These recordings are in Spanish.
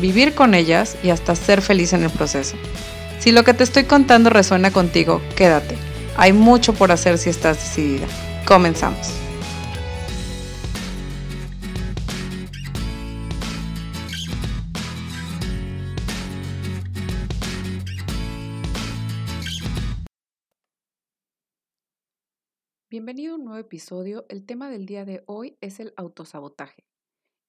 vivir con ellas y hasta ser feliz en el proceso. Si lo que te estoy contando resuena contigo, quédate. Hay mucho por hacer si estás decidida. Comenzamos. Bienvenido a un nuevo episodio. El tema del día de hoy es el autosabotaje.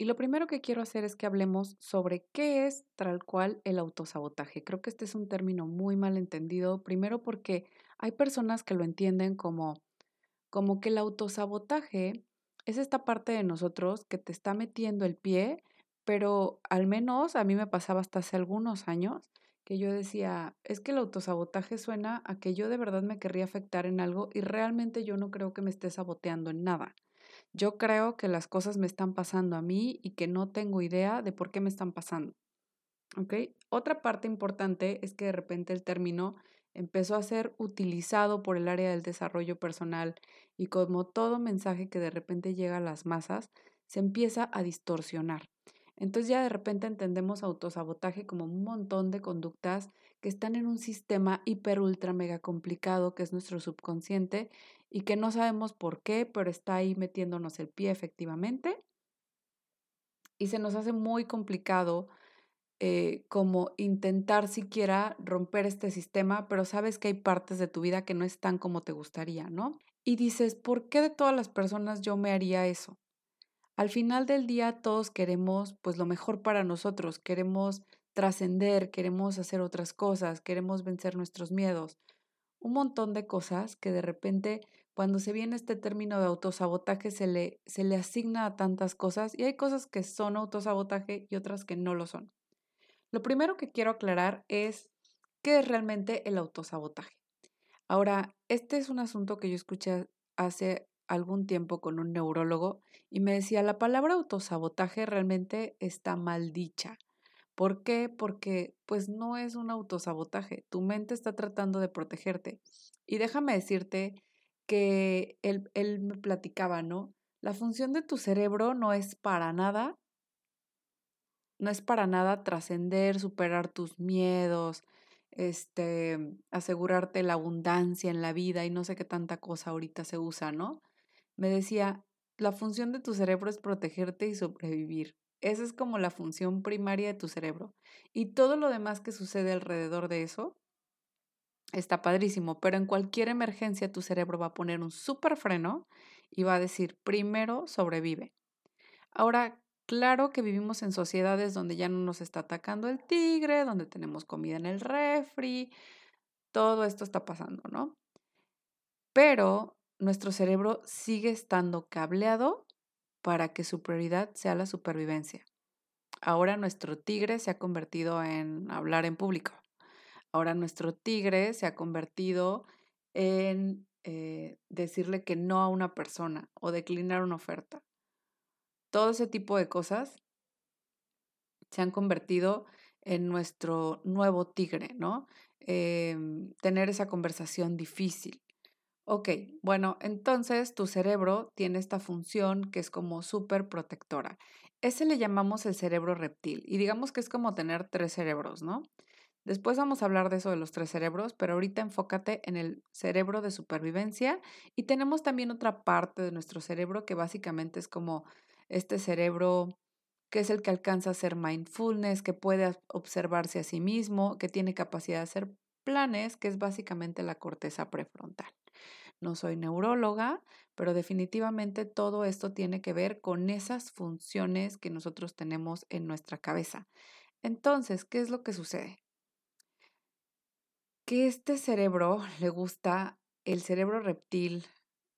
Y lo primero que quiero hacer es que hablemos sobre qué es tal cual el autosabotaje. Creo que este es un término muy mal entendido, primero porque hay personas que lo entienden como, como que el autosabotaje es esta parte de nosotros que te está metiendo el pie, pero al menos a mí me pasaba hasta hace algunos años que yo decía, es que el autosabotaje suena a que yo de verdad me querría afectar en algo y realmente yo no creo que me esté saboteando en nada. Yo creo que las cosas me están pasando a mí y que no tengo idea de por qué me están pasando. ¿Ok? Otra parte importante es que de repente el término empezó a ser utilizado por el área del desarrollo personal y como todo mensaje que de repente llega a las masas, se empieza a distorsionar. Entonces ya de repente entendemos autosabotaje como un montón de conductas que están en un sistema hiper, ultra, mega complicado que es nuestro subconsciente y que no sabemos por qué, pero está ahí metiéndonos el pie efectivamente. Y se nos hace muy complicado eh, como intentar siquiera romper este sistema, pero sabes que hay partes de tu vida que no están como te gustaría, ¿no? Y dices, ¿por qué de todas las personas yo me haría eso? Al final del día todos queremos pues lo mejor para nosotros, queremos trascender, queremos hacer otras cosas, queremos vencer nuestros miedos, un montón de cosas que de repente cuando se viene este término de autosabotaje se le, se le asigna a tantas cosas y hay cosas que son autosabotaje y otras que no lo son. Lo primero que quiero aclarar es qué es realmente el autosabotaje. Ahora, este es un asunto que yo escuché hace algún tiempo con un neurólogo y me decía, la palabra autosabotaje realmente está mal dicha. ¿Por qué? Porque pues no es un autosabotaje, tu mente está tratando de protegerte. Y déjame decirte que él, él me platicaba, ¿no? La función de tu cerebro no es para nada, no es para nada trascender, superar tus miedos, este, asegurarte la abundancia en la vida y no sé qué tanta cosa ahorita se usa, ¿no? Me decía, la función de tu cerebro es protegerte y sobrevivir. Esa es como la función primaria de tu cerebro. Y todo lo demás que sucede alrededor de eso está padrísimo, pero en cualquier emergencia tu cerebro va a poner un súper freno y va a decir, primero sobrevive. Ahora, claro que vivimos en sociedades donde ya no nos está atacando el tigre, donde tenemos comida en el refri, todo esto está pasando, ¿no? Pero nuestro cerebro sigue estando cableado para que su prioridad sea la supervivencia. Ahora nuestro tigre se ha convertido en hablar en público. Ahora nuestro tigre se ha convertido en eh, decirle que no a una persona o declinar una oferta. Todo ese tipo de cosas se han convertido en nuestro nuevo tigre, ¿no? Em, tener esa conversación difícil, Ok, bueno, entonces tu cerebro tiene esta función que es como súper protectora. Ese le llamamos el cerebro reptil y digamos que es como tener tres cerebros, ¿no? Después vamos a hablar de eso de los tres cerebros, pero ahorita enfócate en el cerebro de supervivencia y tenemos también otra parte de nuestro cerebro que básicamente es como este cerebro que es el que alcanza a hacer mindfulness, que puede observarse a sí mismo, que tiene capacidad de hacer planes, que es básicamente la corteza prefrontal no soy neuróloga, pero definitivamente todo esto tiene que ver con esas funciones que nosotros tenemos en nuestra cabeza. Entonces, ¿qué es lo que sucede? Que este cerebro le gusta, el cerebro reptil,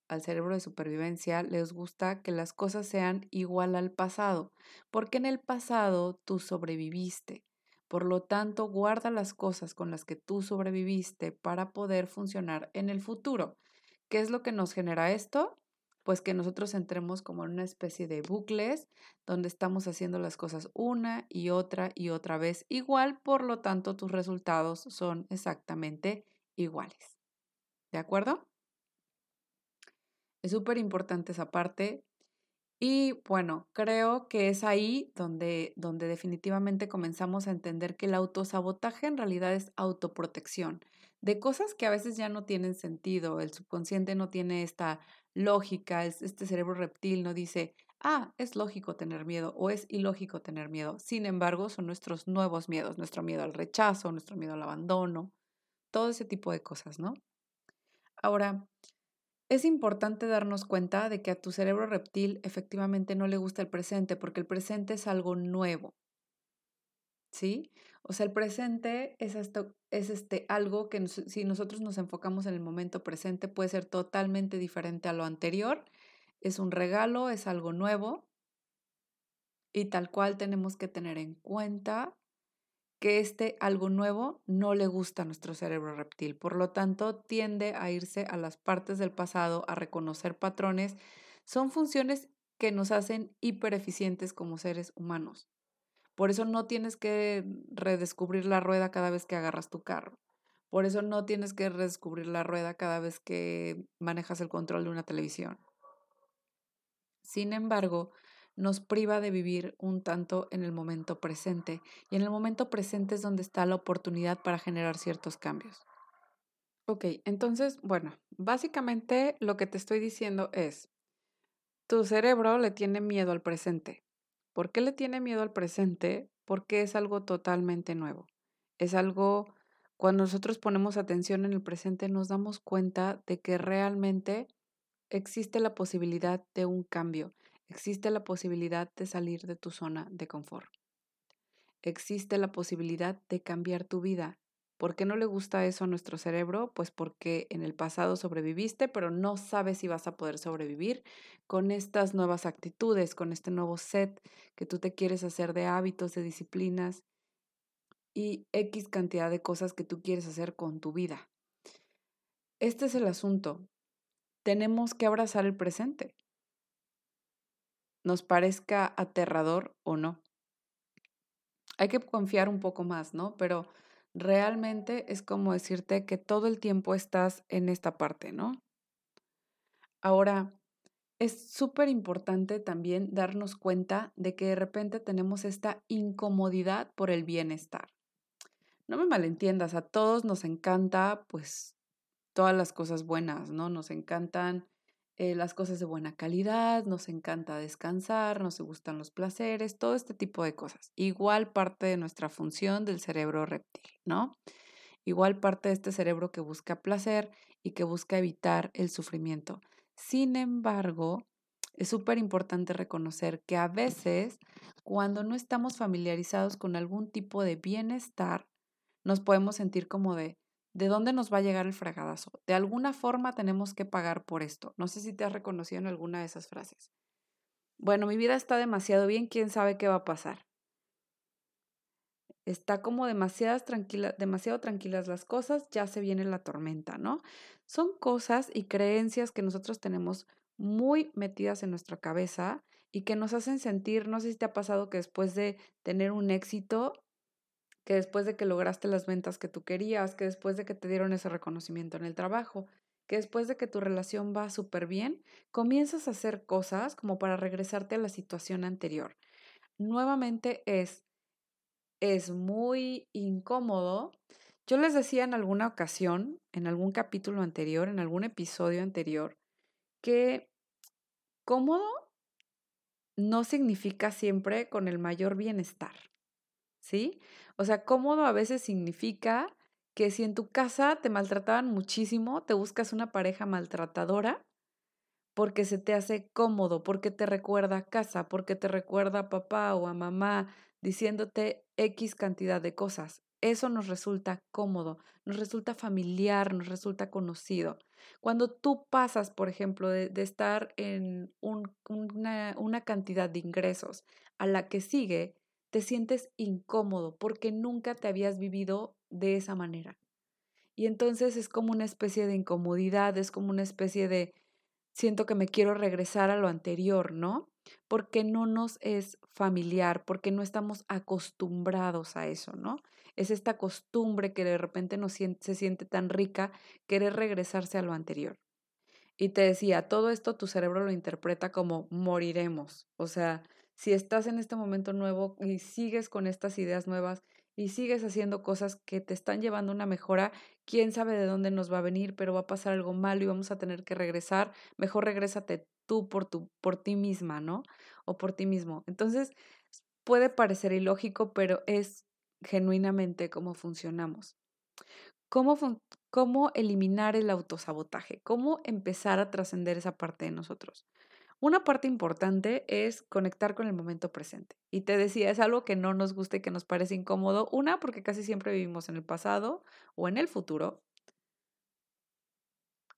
al cerebro de supervivencia, les gusta que las cosas sean igual al pasado, porque en el pasado tú sobreviviste, Por lo tanto, guarda las cosas con las que tú sobreviviste para poder funcionar en el futuro. ¿Qué es lo que nos genera esto? Pues que nosotros entremos como en una especie de bucles donde estamos haciendo las cosas una y otra y otra vez igual, por lo tanto tus resultados son exactamente iguales. ¿De acuerdo? Es súper importante esa parte. Y bueno, creo que es ahí donde, donde definitivamente comenzamos a entender que el autosabotaje en realidad es autoprotección de cosas que a veces ya no tienen sentido. El subconsciente no tiene esta lógica, este cerebro reptil no dice, ah, es lógico tener miedo o es ilógico tener miedo. Sin embargo, son nuestros nuevos miedos, nuestro miedo al rechazo, nuestro miedo al abandono, todo ese tipo de cosas, ¿no? Ahora, es importante darnos cuenta de que a tu cerebro reptil efectivamente no le gusta el presente, porque el presente es algo nuevo. ¿Sí? O sea, el presente es, es este, algo que si nosotros nos enfocamos en el momento presente puede ser totalmente diferente a lo anterior. Es un regalo, es algo nuevo y tal cual tenemos que tener en cuenta que este algo nuevo no le gusta a nuestro cerebro reptil. Por lo tanto, tiende a irse a las partes del pasado, a reconocer patrones. Son funciones que nos hacen hipereficientes como seres humanos. Por eso no tienes que redescubrir la rueda cada vez que agarras tu carro. Por eso no tienes que redescubrir la rueda cada vez que manejas el control de una televisión. Sin embargo, nos priva de vivir un tanto en el momento presente. Y en el momento presente es donde está la oportunidad para generar ciertos cambios. Ok, entonces, bueno, básicamente lo que te estoy diciendo es, tu cerebro le tiene miedo al presente. ¿Por qué le tiene miedo al presente? Porque es algo totalmente nuevo. Es algo, cuando nosotros ponemos atención en el presente, nos damos cuenta de que realmente existe la posibilidad de un cambio, existe la posibilidad de salir de tu zona de confort. Existe la posibilidad de cambiar tu vida. ¿Por qué no le gusta eso a nuestro cerebro? Pues porque en el pasado sobreviviste, pero no sabes si vas a poder sobrevivir con estas nuevas actitudes, con este nuevo set que tú te quieres hacer de hábitos, de disciplinas y X cantidad de cosas que tú quieres hacer con tu vida. Este es el asunto. Tenemos que abrazar el presente nos parezca aterrador o no. Hay que confiar un poco más, ¿no? Pero realmente es como decirte que todo el tiempo estás en esta parte, ¿no? Ahora, es súper importante también darnos cuenta de que de repente tenemos esta incomodidad por el bienestar. No me malentiendas, a todos nos encanta pues todas las cosas buenas, ¿no? Nos encantan eh, las cosas de buena calidad, nos encanta descansar, nos gustan los placeres, todo este tipo de cosas. Igual parte de nuestra función del cerebro reptil, ¿no? Igual parte de este cerebro que busca placer y que busca evitar el sufrimiento. Sin embargo, es súper importante reconocer que a veces cuando no estamos familiarizados con algún tipo de bienestar, nos podemos sentir como de, ¿De dónde nos va a llegar el fragadazo? De alguna forma tenemos que pagar por esto. No sé si te has reconocido en alguna de esas frases. Bueno, mi vida está demasiado bien, quién sabe qué va a pasar. Está como demasiadas demasiado tranquilas las cosas, ya se viene la tormenta, ¿no? Son cosas y creencias que nosotros tenemos muy metidas en nuestra cabeza y que nos hacen sentir, no sé si te ha pasado que después de tener un éxito, que después de que lograste las ventas que tú querías, que después de que te dieron ese reconocimiento en el trabajo, que después de que tu relación va súper bien, comienzas a hacer cosas como para regresarte a la situación anterior. Nuevamente es, es muy incómodo. Yo les decía en alguna ocasión, en algún capítulo anterior, en algún episodio anterior, que cómodo no significa siempre con el mayor bienestar. ¿Sí? O sea, cómodo a veces significa que si en tu casa te maltrataban muchísimo, te buscas una pareja maltratadora porque se te hace cómodo, porque te recuerda a casa, porque te recuerda a papá o a mamá diciéndote X cantidad de cosas. Eso nos resulta cómodo, nos resulta familiar, nos resulta conocido. Cuando tú pasas, por ejemplo, de, estar en una, una cantidad de ingresos a la que sigue, te sientes incómodo porque nunca te habías vivido de esa manera. Y entonces es como una especie de incomodidad, es como una especie de siento que me quiero regresar a lo anterior, ¿no? Porque no nos es familiar, porque no estamos acostumbrados a eso, ¿no? Es esta costumbre que de repente nos se siente tan rica querer regresarse a lo anterior. Y te decía, todo esto tu cerebro lo interpreta como moriremos. O sea, si estás en este momento nuevo y sigues con estas ideas nuevas y sigues haciendo cosas que te están llevando a una mejora, quién sabe de dónde nos va a venir, pero va a pasar algo malo y vamos a tener que regresar. Mejor regrésate tú por, tu, por ti misma, ¿no? O por ti mismo. Entonces, puede parecer ilógico, pero es genuinamente cómo funcionamos. ¿Cómo, cómo eliminar el autosabotaje? ¿Cómo empezar a trascender esa parte de nosotros? Una parte importante es conectar con el momento presente. Y te decía, es algo que no nos gusta y que nos parece incómodo. Una, porque casi siempre vivimos en el pasado o en el futuro.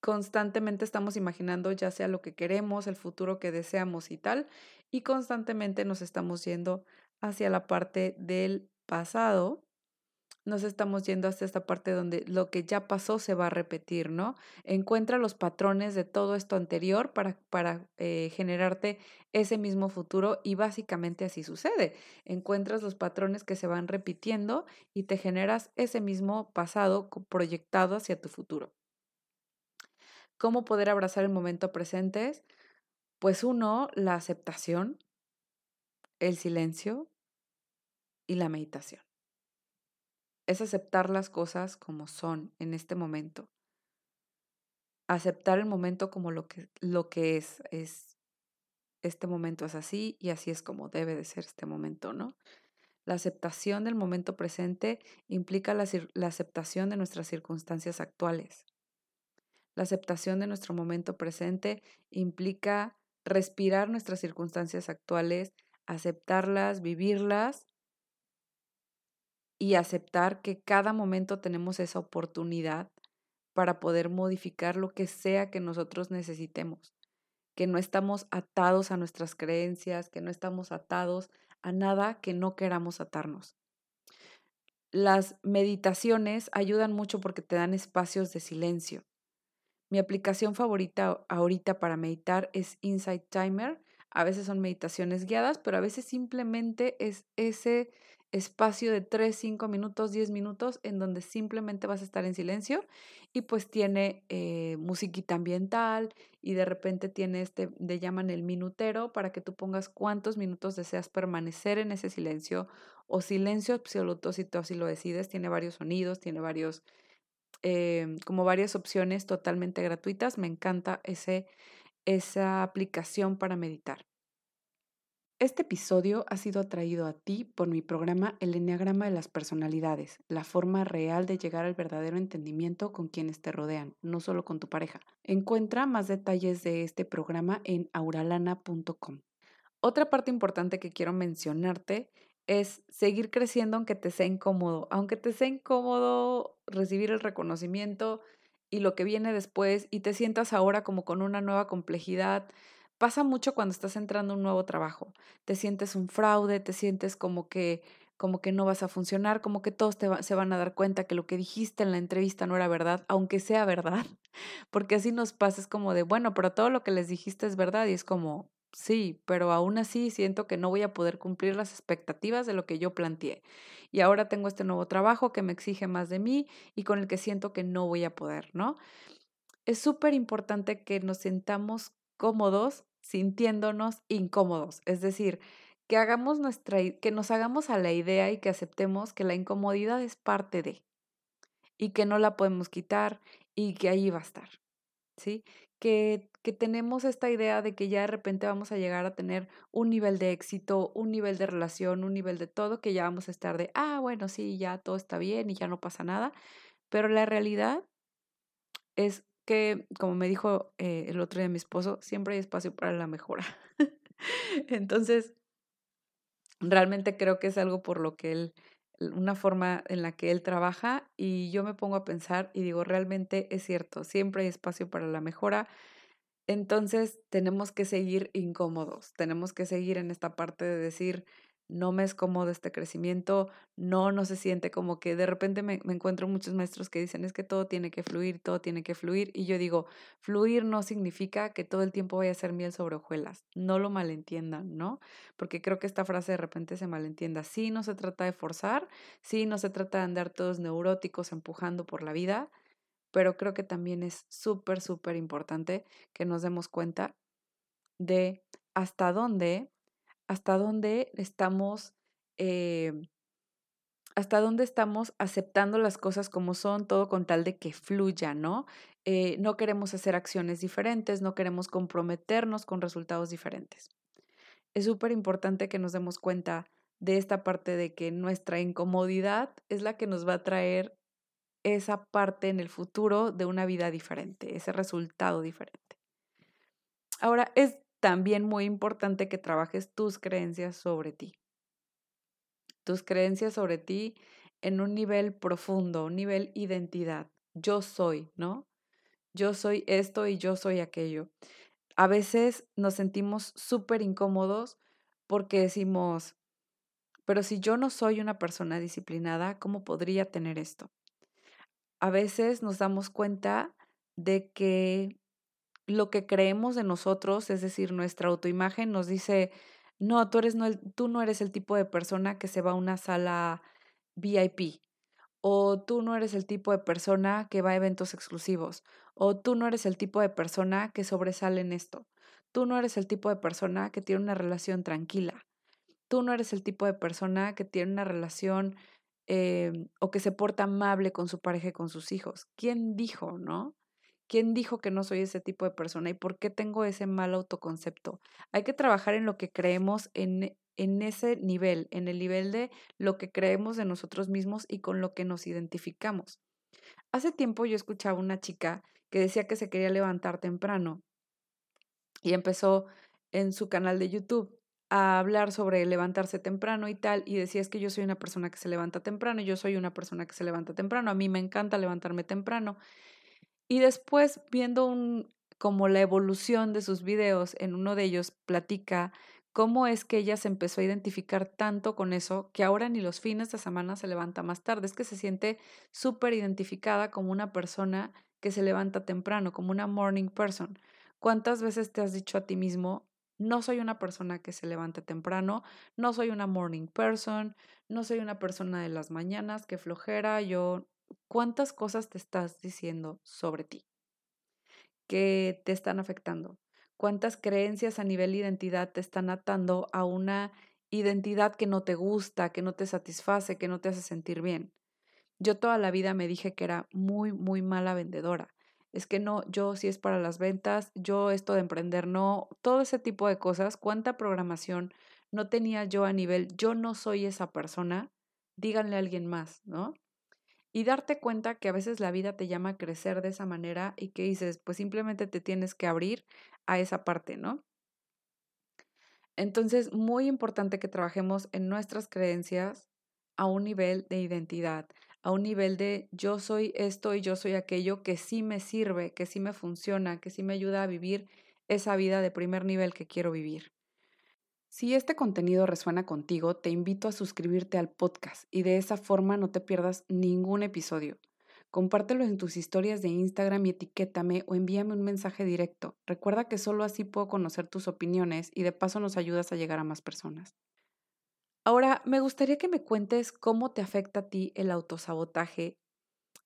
Constantemente estamos imaginando ya sea lo que queremos, el futuro que deseamos y tal. Y constantemente nos estamos yendo hacia la parte del pasado nos estamos yendo hasta esta parte donde lo que ya pasó se va a repetir, ¿no? Encuentra los patrones de todo esto anterior para, para eh, generarte ese mismo futuro y básicamente así sucede. Encuentras los patrones que se van repitiendo y te generas ese mismo pasado proyectado hacia tu futuro. ¿Cómo poder abrazar el momento presente? Pues uno, la aceptación, el silencio y la meditación es aceptar las cosas como son en este momento. Aceptar el momento como lo que, lo que es, es. Este momento es así y así es como debe de ser este momento, ¿no? La aceptación del momento presente implica la, la aceptación de nuestras circunstancias actuales. La aceptación de nuestro momento presente implica respirar nuestras circunstancias actuales, aceptarlas, vivirlas y aceptar que cada momento tenemos esa oportunidad para poder modificar lo que sea que nosotros necesitemos, que no estamos atados a nuestras creencias, que no estamos atados a nada que no queramos atarnos. Las meditaciones ayudan mucho porque te dan espacios de silencio. Mi aplicación favorita ahorita para meditar es Insight Timer. A veces son meditaciones guiadas, pero a veces simplemente es ese espacio de 3, 5 minutos, 10 minutos en donde simplemente vas a estar en silencio y pues tiene eh, musiquita ambiental y de repente tiene este, le llaman el minutero para que tú pongas cuántos minutos deseas permanecer en ese silencio o silencio absoluto si tú así lo decides. Tiene varios sonidos, tiene varios, eh, como varias opciones totalmente gratuitas. Me encanta ese, esa aplicación para meditar. Este episodio ha sido traído a ti por mi programa El Enneagrama de las Personalidades, la forma real de llegar al verdadero entendimiento con quienes te rodean, no solo con tu pareja. Encuentra más detalles de este programa en auralana.com. Otra parte importante que quiero mencionarte es seguir creciendo aunque te sea incómodo, aunque te sea incómodo recibir el reconocimiento y lo que viene después y te sientas ahora como con una nueva complejidad Pasa mucho cuando estás entrando a un nuevo trabajo. Te sientes un fraude, te sientes como que como que no vas a funcionar, como que todos te se van a dar cuenta que lo que dijiste en la entrevista no era verdad, aunque sea verdad, porque así nos pasa, es como de, bueno, pero todo lo que les dijiste es verdad y es como, sí, pero aún así siento que no voy a poder cumplir las expectativas de lo que yo planteé. Y ahora tengo este nuevo trabajo que me exige más de mí y con el que siento que no voy a poder, ¿no? Es súper importante que nos sentamos cómodos sintiéndonos incómodos, es decir, que hagamos nuestra que nos hagamos a la idea y que aceptemos que la incomodidad es parte de y que no la podemos quitar y que ahí va a estar. ¿Sí? Que, que tenemos esta idea de que ya de repente vamos a llegar a tener un nivel de éxito, un nivel de relación, un nivel de todo, que ya vamos a estar de, ah, bueno, sí, ya todo está bien y ya no pasa nada, pero la realidad es que, como me dijo eh, el otro día mi esposo, siempre hay espacio para la mejora. Entonces, realmente creo que es algo por lo que él, una forma en la que él trabaja y yo me pongo a pensar y digo, realmente es cierto, siempre hay espacio para la mejora. Entonces, tenemos que seguir incómodos, tenemos que seguir en esta parte de decir, no me es cómodo este crecimiento, no, no se siente como que de repente me, me, encuentro muchos maestros que dicen es que todo tiene que fluir, todo tiene que fluir. Y yo digo, fluir no significa que todo el tiempo vaya a ser miel sobre hojuelas. No lo malentiendan, ¿no? Porque creo que esta frase de repente se malentienda. Sí, no se trata de forzar, sí, no se trata de andar todos neuróticos empujando por la vida, pero creo que también es súper, súper importante que nos demos cuenta de hasta dónde hasta dónde estamos, eh, hasta dónde estamos aceptando las cosas como son, todo con tal de que fluya, ¿no? Eh, no queremos hacer acciones diferentes, no queremos comprometernos con resultados diferentes. Es súper importante que nos demos cuenta de esta parte de que nuestra incomodidad es la que nos va a traer esa parte en el futuro de una vida diferente, ese resultado diferente. Ahora, es también muy importante que trabajes tus creencias sobre ti. Tus creencias sobre ti en un nivel profundo, un nivel identidad. Yo soy, ¿no? Yo soy esto y yo soy aquello. A veces nos sentimos súper incómodos porque decimos, pero si yo no soy una persona disciplinada, ¿cómo podría tener esto? A veces nos damos cuenta de que lo que creemos de nosotros, es decir, nuestra autoimagen nos dice, no, tú, no, eres el tipo de persona que se va a una sala VIP, o tú no eres el tipo de persona que va a eventos exclusivos, o tú no eres el tipo de persona que sobresale en esto, tú no eres el tipo de persona que tiene una relación tranquila, tú no eres el tipo de persona que tiene una relación eh, o que se porta amable con su pareja y con sus hijos. ¿Quién dijo, no? ¿Quién dijo que no soy ese tipo de persona y por qué tengo ese mal autoconcepto? Hay que trabajar en lo que creemos en, en ese nivel, en el nivel de lo que creemos de nosotros mismos y con lo que nos identificamos. Hace tiempo yo escuchaba una chica que decía que se quería levantar temprano y empezó en su canal de YouTube a hablar sobre levantarse temprano y tal, y decía es que yo soy una persona que se levanta temprano, yo soy una persona que se levanta temprano, a mí me encanta levantarme temprano, y después, viendo un, como la evolución de sus videos, en uno de ellos platica cómo es que ella se empezó a identificar tanto con eso que ahora ni los fines de semana se levanta más tarde. Es que se siente súper identificada como una persona que se levanta temprano, como una morning person. ¿Cuántas veces te has dicho a ti mismo, no soy una persona que se levante temprano, no soy una morning person, no soy una persona de las mañanas, que flojera, yo ¿Cuántas cosas te estás diciendo sobre ti que te están afectando? ¿Cuántas creencias a nivel identidad te están atando a una identidad que no te gusta, que no te satisface, que no te hace sentir bien? Yo toda la vida me dije que era muy, muy mala vendedora. Es que no, yo sí es para las ventas, yo esto de emprender no, todo ese tipo de cosas, cuánta programación no tenía yo a nivel, yo no soy esa persona, díganle a alguien más, ¿no? Y darte cuenta que a veces la vida te llama a crecer de esa manera y que dices, pues simplemente te tienes que abrir a esa parte, ¿no? Entonces, muy importante que trabajemos en nuestras creencias a un nivel de identidad, a un nivel de yo soy esto y yo soy aquello que sí me sirve, que sí me funciona, que sí me ayuda a vivir esa vida de primer nivel que quiero vivir. Si este contenido resuena contigo, te invito a suscribirte al podcast y de esa forma no te pierdas ningún episodio. Compártelo en tus historias de Instagram y etiquétame o envíame un mensaje directo. Recuerda que solo así puedo conocer tus opiniones y de paso nos ayudas a llegar a más personas. Ahora, me gustaría que me cuentes cómo te afecta a ti el autosabotaje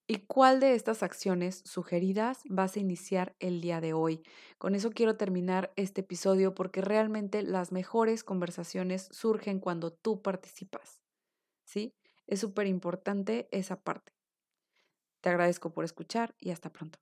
¿Y cuál de estas acciones sugeridas vas a iniciar el día de hoy? Con eso quiero terminar este episodio porque realmente las mejores conversaciones surgen cuando tú participas. ¿Sí? Es súper importante esa parte. Te agradezco por escuchar y hasta pronto.